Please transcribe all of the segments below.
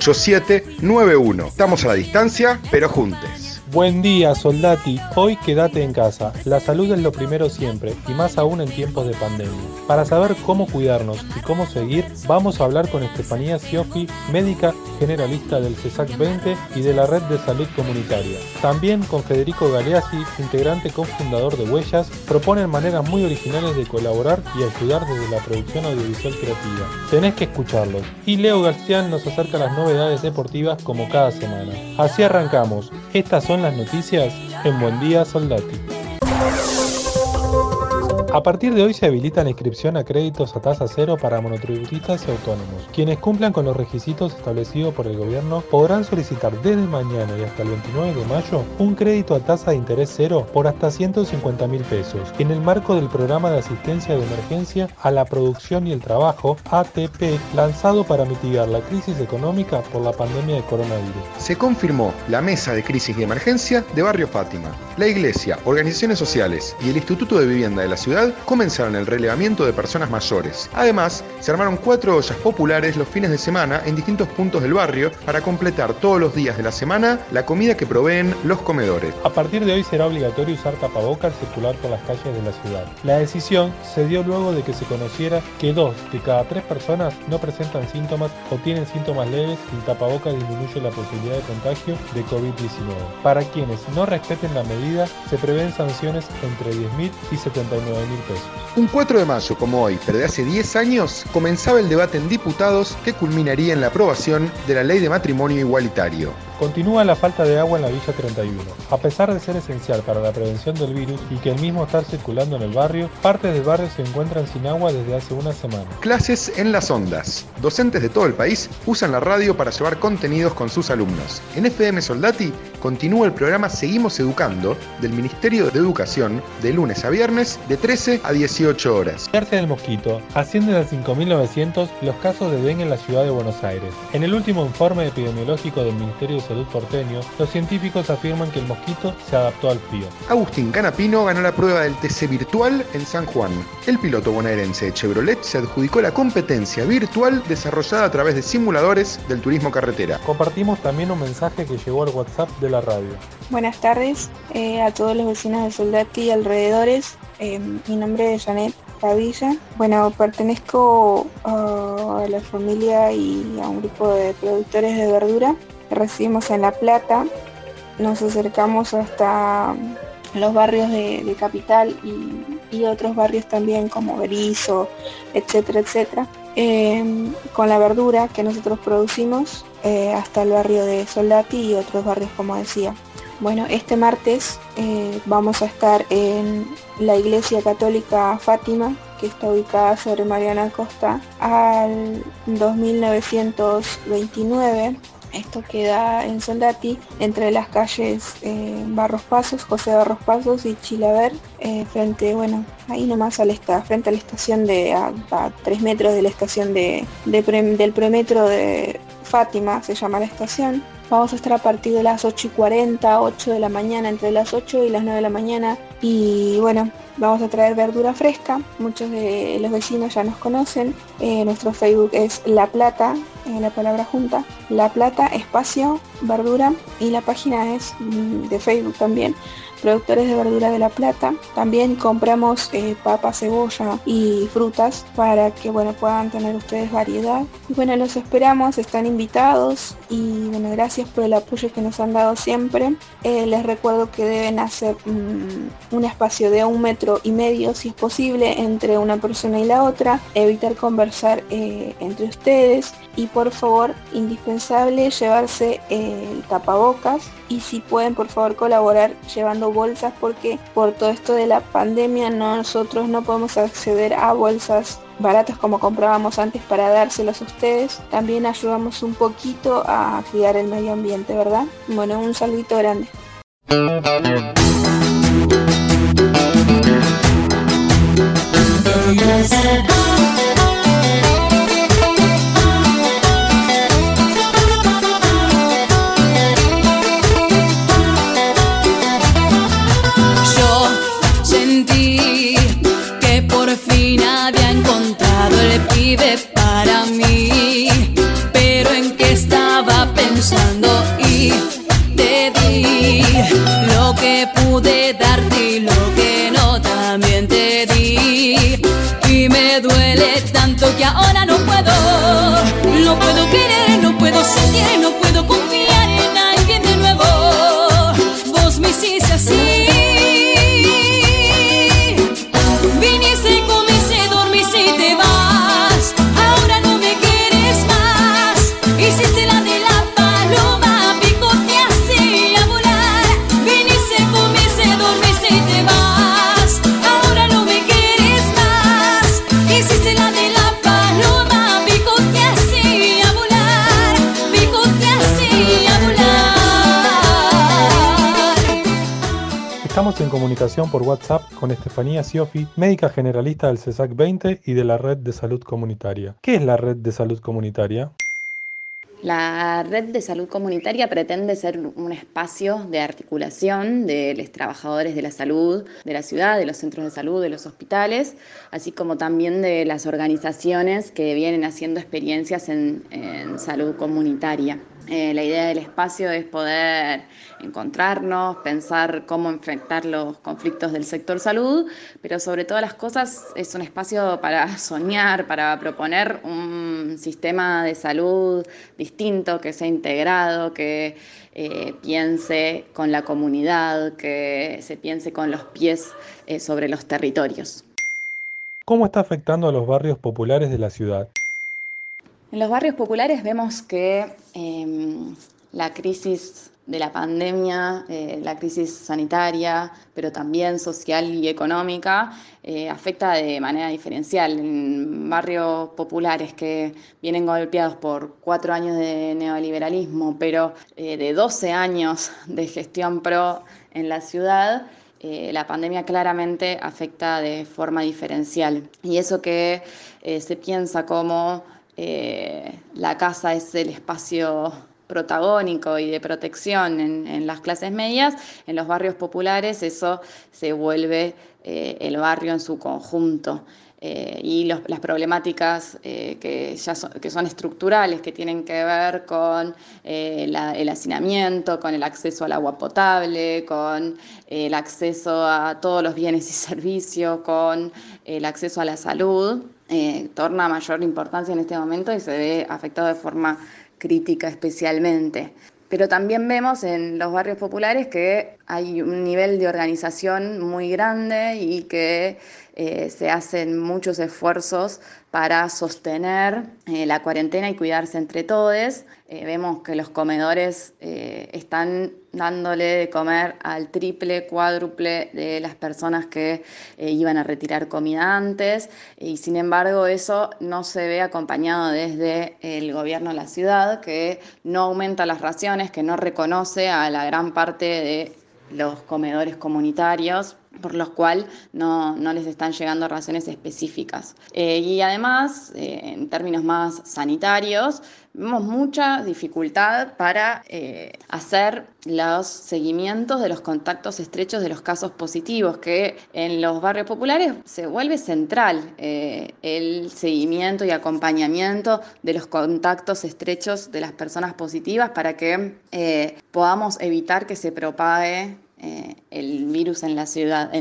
8791. Estamos a la distancia, pero juntes. Buen día, soldati. Hoy quédate en casa. La salud es lo primero siempre, y más aún en tiempos de pandemia. Para saber cómo cuidarnos y cómo seguir, vamos a hablar con Estefanía Siofi, médica generalista del CESAC 20 y de la Red de Salud Comunitaria. También con Federico Galeazzi, integrante cofundador de Huellas, proponen maneras muy originales de colaborar y ayudar desde la producción audiovisual creativa. Tenés que escucharlos. Y Leo García nos acerca las novedades deportivas como cada semana. Así arrancamos. Estas son las noticias en Buen Día Soldati. A partir de hoy se habilita la inscripción a créditos a tasa cero para monotributistas y autónomos. Quienes cumplan con los requisitos establecidos por el gobierno podrán solicitar desde mañana y hasta el 29 de mayo un crédito a tasa de interés cero por hasta 150 mil pesos en el marco del programa de asistencia de emergencia a la producción y el trabajo ATP lanzado para mitigar la crisis económica por la pandemia de coronavirus. Se confirmó la mesa de crisis y emergencia de Barrio Fátima. La iglesia, organizaciones sociales y el Instituto de Vivienda de la ciudad comenzaron el relevamiento de personas mayores. Además, se armaron cuatro ollas populares los fines de semana en distintos puntos del barrio para completar todos los días de la semana la comida que proveen los comedores. A partir de hoy será obligatorio usar tapabocas al circular por las calles de la ciudad. La decisión se dio luego de que se conociera que dos de cada tres personas no presentan síntomas o tienen síntomas leves y el tapabocas disminuye la posibilidad de contagio de COVID-19. Para quienes no respeten la medida, se prevén sanciones entre 10.000 y 79.000 pesos. Un 4 de mayo, como hoy, pero de hace 10 años, comenzaba el debate en diputados que culminaría en la aprobación de la ley de matrimonio igualitario. Continúa la falta de agua en la Villa 31. A pesar de ser esencial para la prevención del virus y que el mismo estar circulando en el barrio, partes del barrio se encuentran sin agua desde hace una semana. Clases en las ondas. Docentes de todo el país usan la radio para llevar contenidos con sus alumnos. En FM Soldati continúa el programa Seguimos Educando del Ministerio de Educación de lunes a viernes de 13 a 18 horas. Quedarse del mosquito. Ascienden a 5.900 los casos de dengue en la ciudad de Buenos Aires. En el último informe epidemiológico del Ministerio de Salud porteño, los científicos afirman que el mosquito se adaptó al frío. Agustín Canapino ganó la prueba del TC virtual en San Juan. El piloto bonaerense de Chevrolet se adjudicó la competencia virtual desarrollada a través de simuladores del turismo carretera. Compartimos también un mensaje que llegó al WhatsApp de la radio. Buenas tardes eh, a todos los vecinos de Soldati y alrededores. Eh, mi nombre es Janet Padilla. Bueno, pertenezco uh, a la familia y a un grupo de productores de verdura que residimos en La Plata. Nos acercamos hasta los barrios de, Capital y, otros barrios también como Berizo, etcétera, etcétera. Eh, con la verdura que nosotros producimos eh, hasta el barrio de Soldati y otros barrios como decía. Bueno, este martes eh, vamos a estar en la Iglesia Católica Fátima, que está ubicada sobre Mariana Costa, al 2929. Esto queda en Soldati, entre las calles eh, Barros Pasos, José Barros Pasos y Chilaver, eh, frente, bueno, ahí nomás a la frente a la estación de, a, 3 metros de la estación de, del premetro de Fátima, se llama la estación. Vamos a estar a partir de las 8 y 40, 8 de la mañana, entre las 8 y las 9 de la mañana. Y bueno, vamos a traer verdura fresca. Muchos de los vecinos ya nos conocen. Eh, nuestro Facebook es La Plata, eh, la palabra junta. La Plata, espacio, verdura. Y la página es mm, de Facebook también. Productores de verdura de La Plata. También compramos eh, papa, cebolla y frutas para que bueno, puedan tener ustedes variedad. Y bueno, los esperamos, están invitados y bueno, gracias por el apoyo que nos han dado siempre. Eh, les recuerdo que deben hacer mm, un espacio de un metro y medio si es posible entre una persona y la otra, evitar conversar eh, entre ustedes y por favor, indispensable llevarse el tapabocas y si pueden por favor colaborar llevando bolsas porque por todo esto de la pandemia nosotros no podemos acceder a bolsas baratas como comprábamos antes para dárselos a ustedes. También ayudamos un poquito a cuidar el medio ambiente, ¿verdad? Bueno, un saludito grande. Para mí, pero en qué estaba pensando y te di lo que pude darte y lo que no también te di. Y me duele tanto que ahora no comunicación por WhatsApp con Estefanía Siofi, médica generalista del CESAC 20 y de la Red de Salud Comunitaria. ¿Qué es la Red de Salud Comunitaria? La red de salud comunitaria pretende ser un espacio de articulación de los trabajadores de la salud de la ciudad, de los centros de salud, de los hospitales, así como también de las organizaciones que vienen haciendo experiencias en, salud comunitaria. Eh, la idea del espacio es poder encontrarnos, pensar cómo enfrentar los conflictos del sector salud, pero sobre todas las cosas es un espacio para soñar, para proponer un sistema de salud distinto, que sea integrado, que eh, piense con la comunidad, que se piense con los pies eh, sobre los territorios. ¿Cómo está afectando a los barrios populares de la ciudad? En los barrios populares vemos que em, la crisis de la pandemia, eh, la crisis sanitaria, pero también social y económica, eh, afecta de manera diferencial. En barrios populares que vienen golpeados por cuatro años de neoliberalismo, pero eh, de 12 años de gestión pro en la ciudad, la pandemia claramente afecta de forma diferencial. Y eso que se piensa como eh, la casa es el espacio protagónico y de protección en, las clases medias, en los barrios populares eso se vuelve eh, el barrio en su conjunto. Eh, y las problemáticas que, ya son, que son estructurales, que tienen que ver con el hacinamiento, con el acceso al agua potable, con el acceso a todos los bienes y servicios, con el acceso a la salud, eh, torna mayor importancia en este momento y se ve afectado de forma crítica especialmente. Pero también vemos en los barrios populares que hay un nivel de organización muy grande y que eh, se hacen muchos esfuerzos para sostener eh, la cuarentena y cuidarse entre todos. Eh, vemos que los comedores están dándole de comer al triple, cuádruple de las personas que iban a retirar comida antes y sin embargo eso no se ve acompañado desde el gobierno de la ciudad que no aumenta las raciones, que no reconoce a la gran parte de los comedores comunitarios, por los cuales no, les están llegando raciones específicas. Eh, y además, eh, en términos más sanitarios, vemos mucha dificultad para eh, hacer los seguimientos de los contactos estrechos de los casos positivos, que en los barrios populares se vuelve central el seguimiento y acompañamiento de los contactos estrechos de las personas positivas para que podamos evitar que se propague el virus en la ciudad,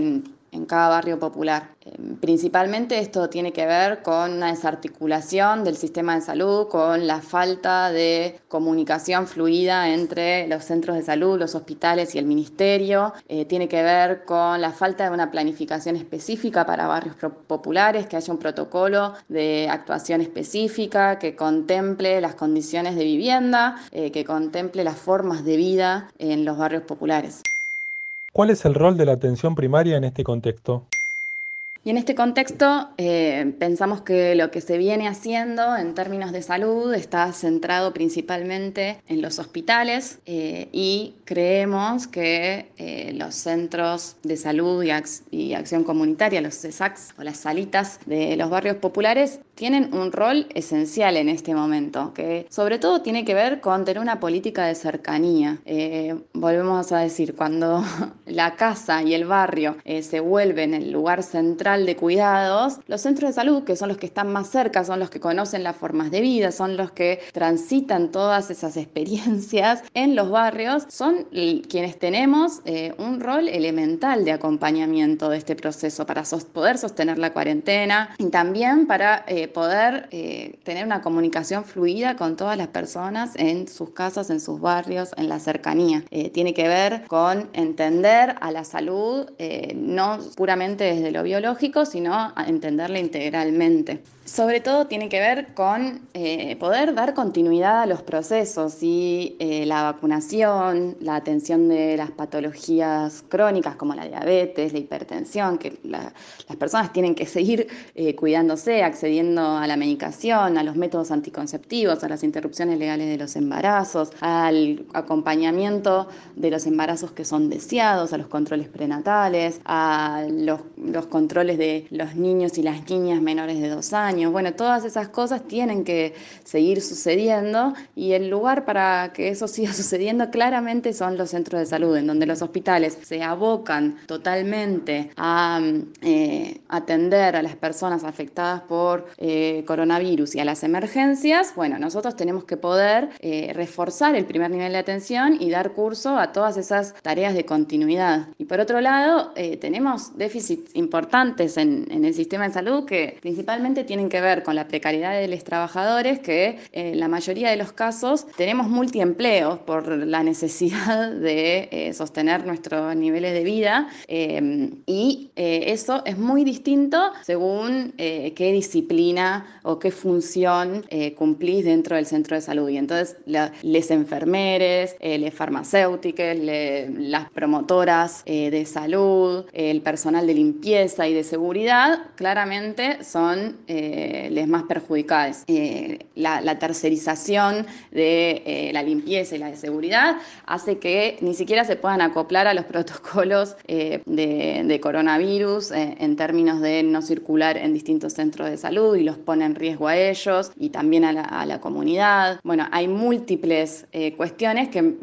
en cada barrio popular. Em, principalmente esto tiene que ver con una desarticulación del sistema de salud, con la falta de comunicación fluida entre los centros de salud, los hospitales y el ministerio. Eh, tiene que ver con la falta de una planificación específica para barrios populares, que haya un protocolo de actuación específica que contemple las condiciones de vivienda, eh, que contemple las formas de vida en los barrios populares. ¿Cuál es el rol de la atención primaria en este contexto? Y en este contexto eh, pensamos que lo que se viene haciendo en términos de salud está centrado principalmente en los hospitales eh, y creemos que eh, los centros de salud y, acción comunitaria, los CESACs o las salitas de los barrios populares, tienen un rol esencial en este momento, que sobre todo tiene que ver con tener una política de cercanía. volvemos a decir, cuando la casa y el barrio se vuelven el lugar central, de cuidados, los centros de salud, que son los que están más cerca, son los que conocen las formas de vida, son los que transitan todas esas experiencias en los barrios, son quienes tenemos eh, un rol elemental de acompañamiento de este proceso para poder sostener la cuarentena y también para eh, poder eh, tener una comunicación fluida con todas las personas en sus casas, en sus barrios, en la cercanía. tiene que ver con entender a la salud no puramente desde lo biológico, sino a entenderla integralmente. Sobre todo tiene que ver con eh, poder dar continuidad a los procesos y eh, la vacunación, la atención de las patologías crónicas como la diabetes, la hipertensión, que las personas tienen que seguir eh, cuidándose, accediendo a la medicación, a los métodos anticonceptivos, a las interrupciones legales de los embarazos, al acompañamiento de los embarazos que son deseados, a los controles prenatales, a los, los controles de los niños y las niñas menores de dos años bueno, todas esas cosas tienen que seguir sucediendo y el lugar para que eso siga sucediendo claramente son los centros de salud, en donde los hospitales se abocan totalmente a eh, atender a las personas afectadas por eh, coronavirus y a las emergencias. Bueno, nosotros tenemos que poder eh, reforzar el primer nivel de atención y dar curso a todas esas tareas de continuidad. Y por otro lado, tenemos déficits importantes en, en el sistema de salud que principalmente tienen que ver con la precariedad de los trabajadores, que en la mayoría de los casos tenemos multiempleos por la necesidad de eh, sostener nuestros niveles de vida eh, y eh, eso es muy distinto según qué disciplina o qué función cumplís dentro del centro de salud. Y entonces les enfermeres, les farmacéuticas, las promotoras de salud, el personal de limpieza y de seguridad, claramente son eh, les más perjudicadas. Eh, la, tercerización de eh, la limpieza y la de seguridad hace que ni siquiera se puedan acoplar a los protocolos de, coronavirus en términos de no circular en distintos centros de salud y los pone en riesgo a ellos y también a la, comunidad. Bueno, hay múltiples cuestiones que,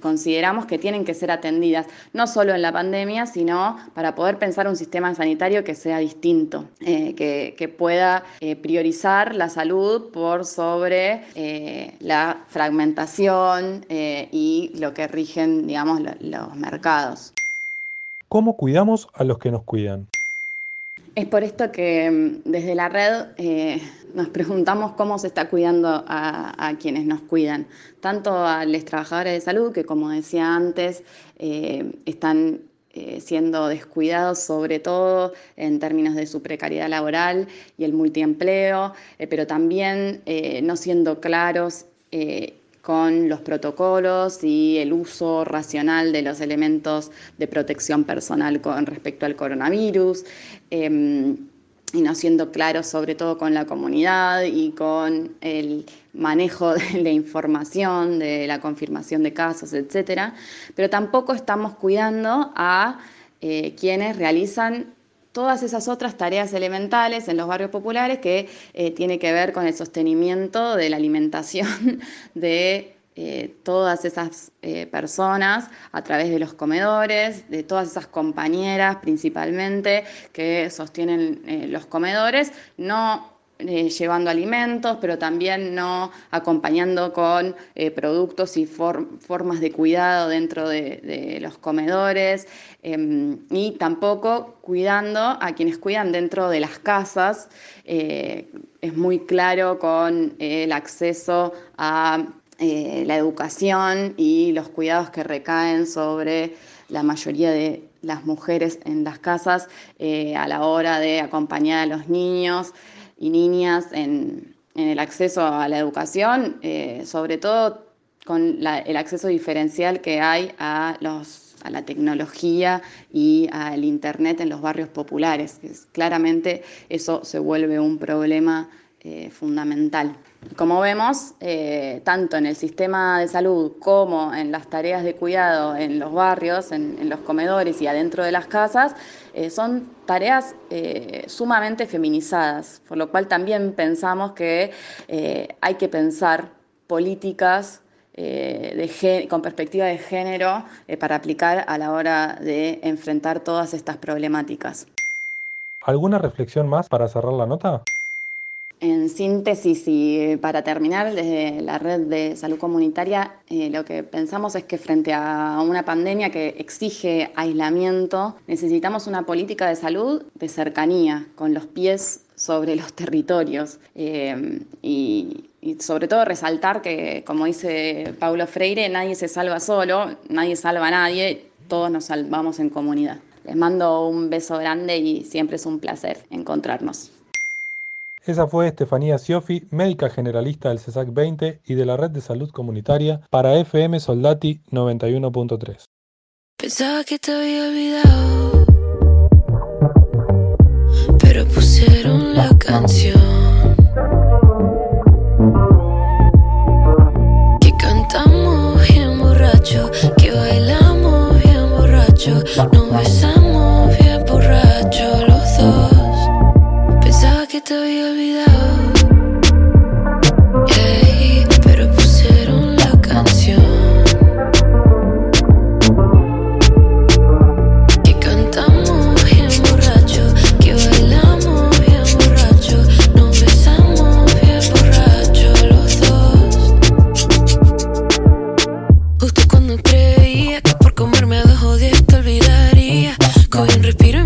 consideramos que tienen que ser atendidas, no solo en la pandemia, sino para poder pensar un sistema sanitario que sea distinto, que, que pueda eh, priorizar la salud por sobre eh, la fragmentación eh, y lo que rigen, digamos, los mercados. ¿Cómo cuidamos a los que nos cuidan? Es por esto que mm, desde la red nos preguntamos cómo se está cuidando a, quienes nos cuidan, tanto a los trabajadores de salud, que como decía antes, están eh, siendo descuidados sobre todo en términos de su precariedad laboral y el multiempleo, eh, pero también eh, no siendo claros con los protocolos y el uso racional de los elementos de protección personal con respecto al coronavirus. Em, y no siendo claros sobre todo con la comunidad y con el manejo de la información, de la confirmación de casos, etc. Pero tampoco estamos cuidando a eh, quienes realizan todas esas otras tareas elementales en los barrios populares que eh, tiene que ver con el sostenimiento de la alimentación de eh, todas esas personas a través de los comedores, de todas esas compañeras principalmente que sostienen los comedores, no eh, llevando alimentos, pero también no acompañando con eh, productos y formas de cuidado dentro de, los comedores em, y tampoco cuidando a quienes cuidan dentro de las casas. es muy claro con el acceso a la educación y los cuidados que recaen sobre la mayoría de las mujeres en las casas eh, a la hora de acompañar a los niños y niñas en, el acceso a la educación, eh, sobre todo con el acceso diferencial que hay a, la tecnología y al Internet en los barrios populares. claramente eso se vuelve un problema eh, fundamental. Como vemos, eh, tanto en el sistema de salud como en las tareas de cuidado en los barrios, en, los comedores y adentro de las casas, eh, son tareas sumamente feminizadas, por lo cual también pensamos que hay que pensar políticas con perspectiva de género para aplicar a la hora de enfrentar todas estas problemáticas. ¿Alguna reflexión más para cerrar la nota? En síntesis y para terminar, desde la red de salud comunitaria, eh, lo que pensamos es que frente a una pandemia que exige aislamiento, necesitamos una política de salud de cercanía, con los pies sobre los territorios eh, y, sobre todo resaltar que, como dice Paulo Freire, nadie se salva solo, nadie salva a nadie, todos nos salvamos en comunidad. Les mando un beso grande y siempre es un placer encontrarnos. Esa fue Estefanía Siofi, médica generalista del CESAC 20 y de la Red de Salud Comunitaria para FM Soldati 91.3. Pensaba que te había olvidado, pero pusieron la canción. Que cantamos bien borracho, que bailamos bien borracho, nos besamos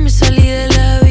me salí de la vía.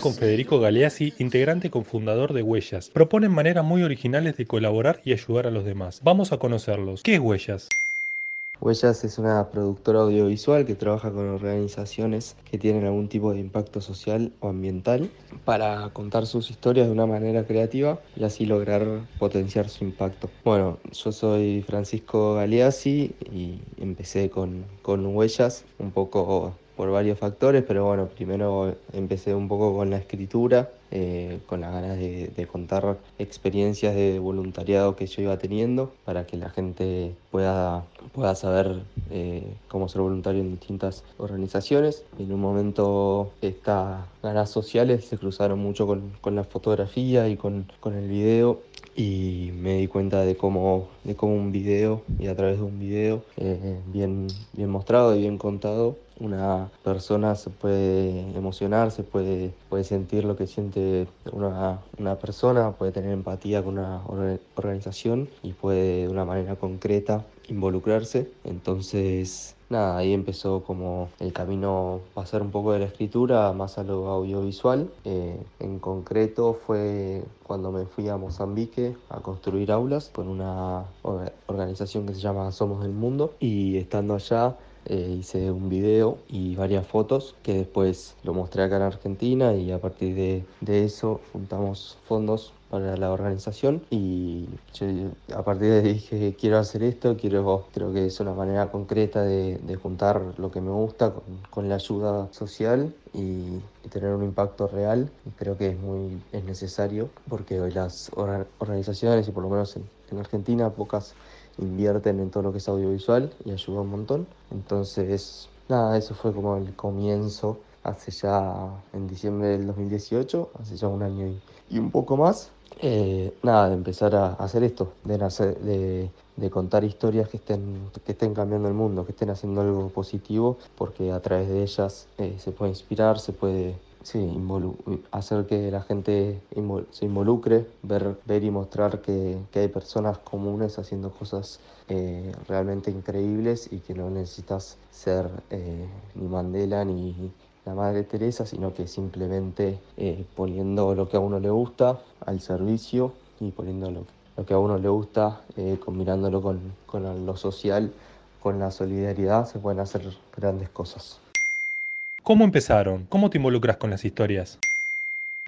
Con Federico Galeazzi, integrante cofundador de Huellas. Proponen maneras muy originales de colaborar y ayudar a los demás. Vamos a conocerlos. ¿Qué es Huellas? Huellas es una productora audiovisual que trabaja con organizaciones que tienen algún tipo de impacto social o ambiental para contar sus historias de una manera creativa y así lograr potenciar su impacto. Bueno, yo soy Francisco Galeazzi y empecé con, con Huellas un poco por varios factores, pero bueno, primero empecé un poco con la escritura, eh, con las ganas de, contar experiencias de voluntariado que yo iba teniendo para que la gente pueda, pueda saber eh, cómo ser voluntario en distintas organizaciones. En un momento estas ganas sociales se cruzaron mucho con, con la fotografía y con, con el video y me di cuenta de cómo, de cómo un video y a través de un video eh, bien, bien mostrado y bien contado una persona se puede emocionar, se puede, puede sentir lo que siente una, una persona, puede tener empatía con una organización y puede de una manera concreta involucrarse. Entonces, nada, ahí empezó como el camino pasar un poco de la escritura más a lo audiovisual. Eh, en concreto fue cuando me fui a Mozambique a construir aulas con una organización que se llama Somos del Mundo y estando allá eh, hice un video y varias fotos que después lo mostré acá en Argentina y a partir de, de eso juntamos fondos para la organización y yo a partir de ahí dije quiero hacer esto, quiero, creo que es una manera concreta de, juntar lo que me gusta con, la ayuda social y, tener un impacto real. creo que es muy es necesario porque hoy las organizaciones y por lo menos en, en Argentina pocas invierten en todo lo que es audiovisual y ayuda un montón. Entonces, nada, eso fue como el comienzo hace ya en diciembre del 2018, hace ya un año y, un poco más. Eh, nada, de empezar a hacer esto, de, nacer, de, de, contar historias que estén, que estén cambiando el mundo, que estén haciendo algo positivo, porque a través de ellas eh, se puede inspirar, se puede Sí, hacer que la gente se involucre, ver, ver y mostrar que, que hay personas comunes haciendo cosas eh, realmente increíbles y que no necesitas ser eh, ni Mandela ni la Madre Teresa, sino que simplemente eh, poniendo lo que a uno le gusta al servicio y poniendo lo, lo que a uno le gusta, combinándolo con, con lo social, con la solidaridad, se pueden hacer grandes cosas. ¿Cómo empezaron? ¿Cómo te involucras con las historias?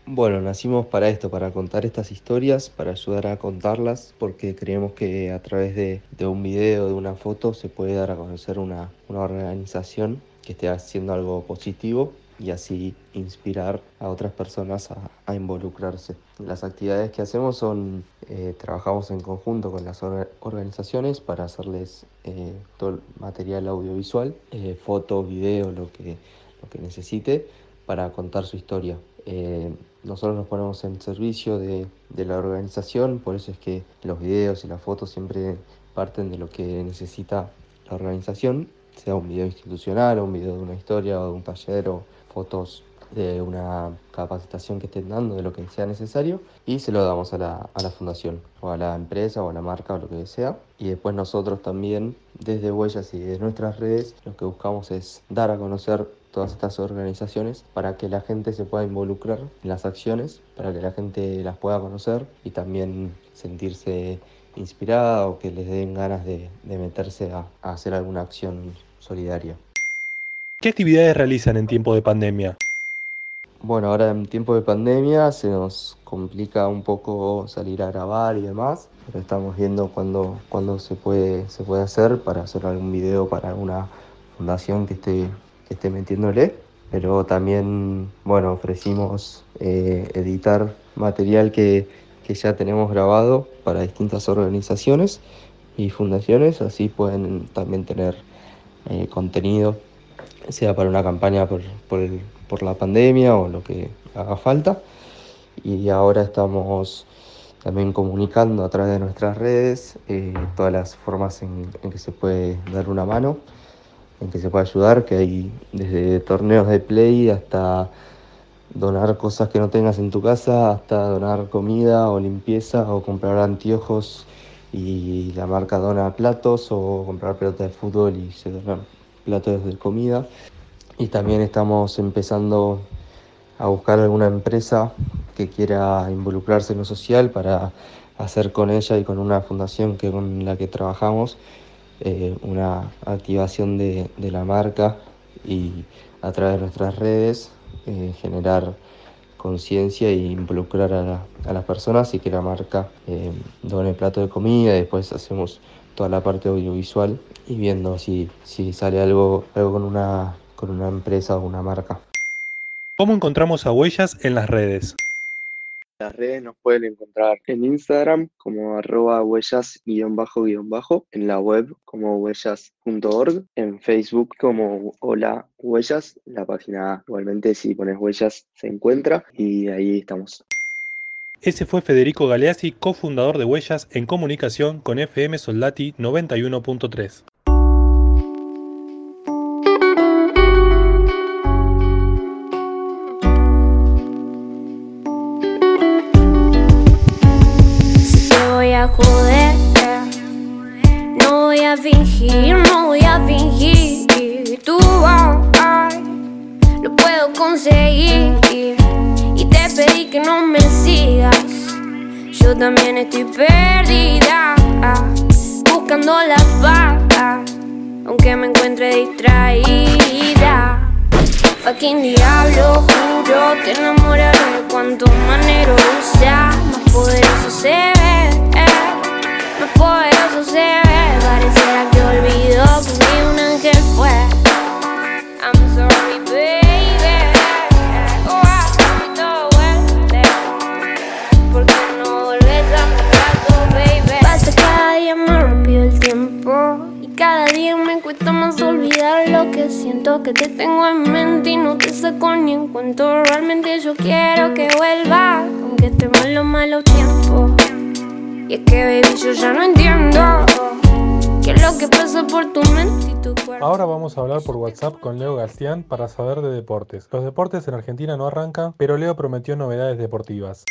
Bueno, nacimos para esto, para contar estas historias, para ayudar a contarlas, porque creemos que a través de, un video, de una foto, se puede dar a conocer una, organización que esté haciendo algo positivo y así inspirar a otras personas a, involucrarse. Las actividades que hacemos son, eh, trabajamos en conjunto con las organizaciones para hacerles eh, todo el material audiovisual, eh, fotos, video, lo que que necesite para contar su historia. Eh, nosotros nos ponemos en servicio de, la organización, por eso es que los videos y las fotos siempre parten de lo que necesita la organización, sea un video institucional o un video de una historia o de un taller o fotos de una capacitación que estén dando, de lo que sea necesario, y se lo damos a la, a la fundación, o a la empresa, o a la marca, o lo que sea. Y después nosotros también, desde Huellas y de nuestras redes, lo que buscamos es dar a conocer todas estas organizaciones para que la gente se pueda involucrar en las acciones, para que la gente las pueda conocer y también sentirse inspirada o que les den ganas de, meterse a hacer alguna acción solidaria. ¿Qué actividades realizan en tiempo de pandemia? Bueno, ahora en tiempo de pandemia se nos complica un poco salir a grabar y demás, pero estamos viendo cuándo, se, puede, se puede hacer para hacer algún video para alguna fundación que esté, que esté metiéndole. Pero también, bueno, ofrecimos eh, editar material que, ya tenemos grabado para distintas organizaciones y fundaciones, así pueden también tener eh, contenido, sea para una campaña por, por por la pandemia o lo que haga falta. Y ahora estamos también comunicando a través de nuestras redes eh, todas las formas en, que se puede dar una mano, en que se puede ayudar, que hay desde torneos de play hasta donar cosas que no tengas en tu casa, hasta donar comida o limpieza o comprar anteojos y la marca dona platos o comprar pelotas de fútbol y se donan platos de comida. Y también estamos empezando a buscar alguna empresa que quiera involucrarse en lo social para hacer con ella y con una fundación que con la que trabajamos eh, una activación de, la marca y a través de nuestras redes eh, generar conciencia e involucrar a, las personas y que la marca eh, done plato de comida y después hacemos toda la parte audiovisual y viendo si, si sale algo, algo con una con una empresa o una marca. ¿Cómo encontramos a Huellas en las redes? Las redes nos pueden encontrar en Instagram como arroba huellas-bajo, en la web como huellas.org, en Facebook como Hola Huellas, la página igualmente si pones huellas se encuentra y ahí estamos. Ese fue Federico Galeazzi, cofundador de Huellas en comunicación con FM Soldati 91.3. joder. No voy a fingir, no voy a fingir. Tú lo puedo conseguir. Y te pedí que no me sigas. Yo también estoy perdida, buscando la paz, aunque me encuentre distraída. Fucking diablo, juro, te enamoraré cuanto manero sea poderoso se ve, más poderoso se ve. Pareciera que olvidó que un ángel fue. I'm sorry, baby. Oh, I todo vuelve. Porque no volvés a baby. Pasa cada día más rápido el tiempo. Y cada día me cuesta más olvidar lo que siento que te tengo en mente y no te saco ni en cuento. Realmente yo quiero que vuelva, aunque esté malo, malo tiempo. Y es que, baby, yo ya no entiendo qué es lo que pasa por tu mente. Ahora vamos a hablar por WhatsApp con Leo Garcián para saber de deportes. Los deportes en Argentina no arrancan, pero Leo prometió novedades deportivas.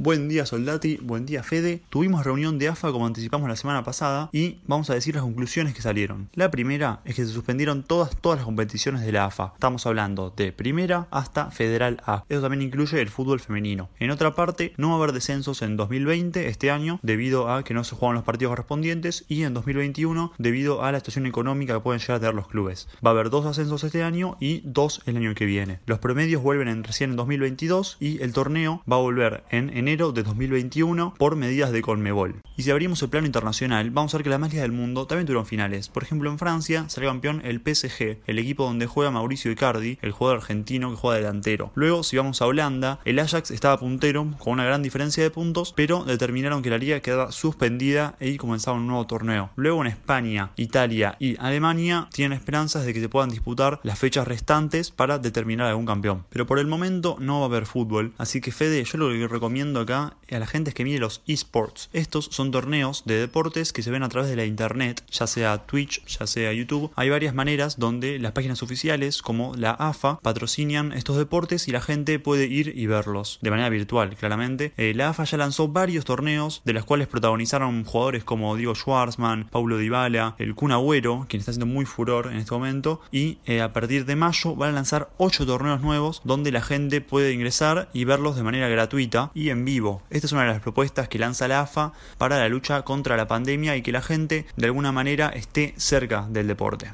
Buen día Soldati, buen día Fede. Tuvimos reunión de AFA como anticipamos la semana pasada y vamos a decir las conclusiones que salieron. La primera es que se suspendieron todas, todas las competiciones de la AFA. Estamos hablando de primera hasta Federal A. Eso también incluye el fútbol femenino. En otra parte, no va a haber descensos en 2020, este año, debido a que no se juegan los partidos correspondientes y en 2021 debido a la situación económica que pueden llegar a tener los clubes. Va a haber dos ascensos este año y dos el año que viene. Los promedios vuelven en, recién en 2022 y el torneo va a volver en enero de 2021 por medidas de Conmebol. Y si abrimos el plano internacional, vamos a ver que las más ligas del mundo también tuvieron finales. Por ejemplo, en Francia salió campeón el PSG, el equipo donde juega Mauricio Icardi, el jugador argentino que juega delantero. Luego, si vamos a Holanda, el Ajax estaba puntero con una gran diferencia de puntos, pero determinaron que la liga quedaba suspendida y comenzaba un nuevo torneo. Luego en España, Italia y Alemania tienen esperanzas de que se puedan disputar las fechas restantes para determinar algún campeón. Pero por el momento no va a haber fútbol, así que Fede, yo lo que recomiendo acá a la gente es que mire los esports. Estos son torneos de deportes que se ven a través de la internet, ya sea Twitch, ya sea YouTube. Hay varias maneras donde las páginas oficiales como la AFA patrocinan estos deportes y la gente puede ir y verlos de manera virtual, claramente. Eh, la AFA ya lanzó varios torneos de los cuales protagonizaron jugadores como Diego Schwartzman, Paulo Dybala, el Kun Agüero, quien está haciendo muy furor en este momento. Y eh, a partir de mayo van a lanzar 8 torneos nuevos donde la gente puede ingresar y verlos de manera gratuita y en Esta es una de las propuestas que lanza la AFA para la lucha contra la pandemia y que la gente de alguna manera esté cerca del deporte.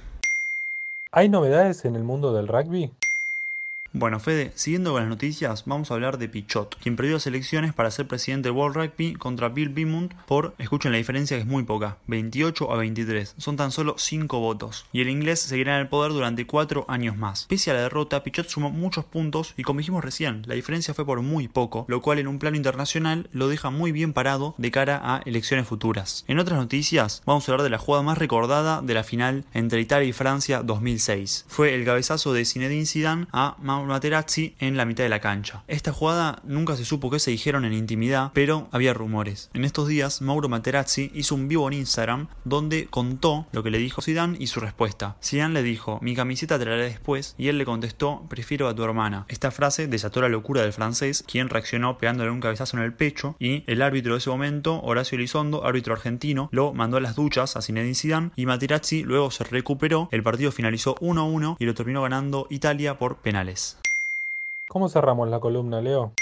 ¿Hay novedades en el mundo del rugby? Bueno, Fede, siguiendo con las noticias, vamos a hablar de Pichot, quien perdió las elecciones para ser presidente del World Rugby contra Bill Bimund por, escuchen la diferencia que es muy poca, 28 a 23. Son tan solo 5 votos. Y el inglés seguirá en el poder durante 4 años más. Pese a la derrota, Pichot sumó muchos puntos y como dijimos recién, la diferencia fue por muy poco, lo cual en un plano internacional lo deja muy bien parado de cara a elecciones futuras. En otras noticias, vamos a hablar de la jugada más recordada de la final entre Italia y Francia 2006. Fue el cabezazo de Zinedine Zidane a Mauro Materazzi en la mitad de la cancha. Esta jugada nunca se supo qué se dijeron en intimidad, pero había rumores. En estos días, Mauro Materazzi hizo un vivo en Instagram donde contó lo que le dijo Zidane y su respuesta. Zidane le dijo, mi camiseta te la haré después, y él le contestó, prefiero a tu hermana. Esta frase desató la locura del francés, quien reaccionó pegándole un cabezazo en el pecho, y el árbitro de ese momento, Horacio Elizondo, árbitro argentino, lo mandó a las duchas a Zinedine Zidane, y Materazzi luego se recuperó, el partido finalizó 1-1 y lo terminó ganando Italia por penales. ¿Cómo cerramos la columna, Leo?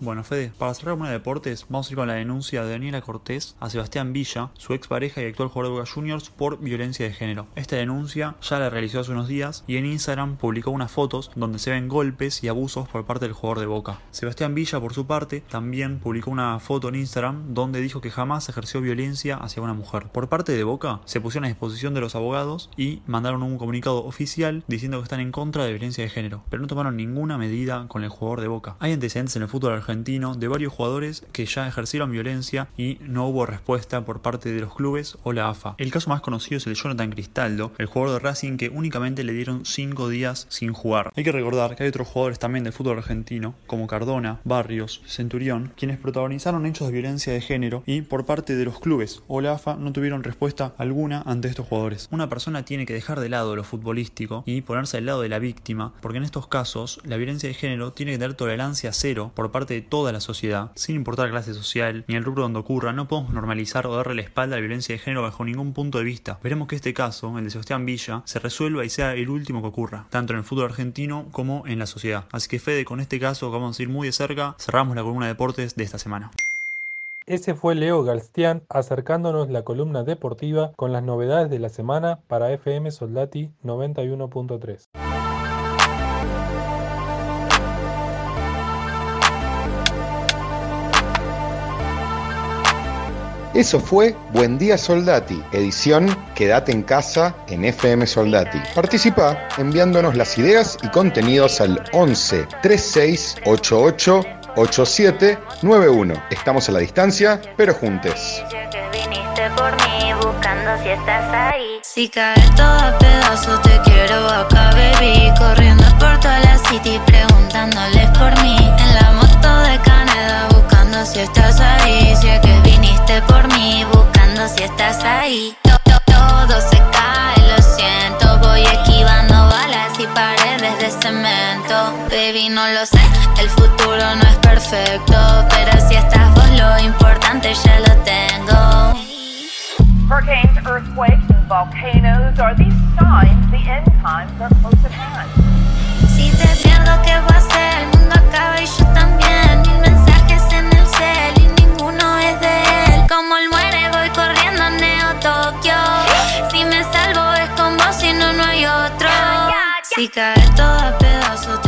Bueno, Fede, para cerrar una de deportes, vamos a ir con la denuncia de Daniela Cortés a Sebastián Villa, su expareja y actual jugador de Boca Juniors, por violencia de género. Esta denuncia ya la realizó hace unos días y en Instagram publicó unas fotos donde se ven golpes y abusos por parte del jugador de Boca. Sebastián Villa, por su parte, también publicó una foto en Instagram donde dijo que jamás ejerció violencia hacia una mujer. Por parte de Boca, se pusieron a disposición de los abogados y mandaron un comunicado oficial diciendo que están en contra de violencia de género, pero no tomaron ninguna medida con el jugador de Boca. Hay antecedentes en el fútbol argentino de varios jugadores que ya ejercieron violencia y no hubo respuesta por parte de los clubes o la AFA. El caso más conocido es el de Jonathan Cristaldo, el jugador de Racing que únicamente le dieron 5 días sin jugar. Hay que recordar que hay otros jugadores también del fútbol argentino, como Cardona, Barrios, Centurión, quienes protagonizaron hechos de violencia de género y por parte de los clubes o la AFA no tuvieron respuesta alguna ante estos jugadores. Una persona tiene que dejar de lado lo futbolístico y ponerse al lado de la víctima, porque en estos casos la violencia de género tiene que tener tolerancia cero por parte de toda la sociedad, sin importar la clase social ni el rubro donde ocurra, no podemos normalizar o darle la espalda a la violencia de género bajo ningún punto de vista. Veremos que este caso, el de Sebastián Villa, se resuelva y sea el último que ocurra, tanto en el fútbol argentino como en la sociedad. Así que Fede, con este caso que vamos a ir muy de cerca, cerramos la columna de deportes de esta semana. Ese fue Leo Galstián acercándonos la columna deportiva con las novedades de la semana para FM Soldati 91.3. Eso fue Buen Día Soldati, edición Quédate en casa en FM Soldati. Participa enviándonos las ideas y contenidos al 11 36 88 8791. Estamos a la distancia, pero juntes. si. Si caes todo a pedazos, te quiero acá, baby. Corriendo por toda la city, preguntándoles por mí. En la moto de Canadá, buscando si estás ahí. Si es que por mí, buscando si estás ahí. Todo se cae, lo siento. Voy esquivando balas y paredes de cemento. Baby, no lo sé, el futuro no es perfecto. Pero si estás vos, lo importante ya lo tengo. Hurricanes, earthquakes, and volcanoes are these signs the end times are close at hand. Si te pierdo, ¿qué cae todo a pedazos,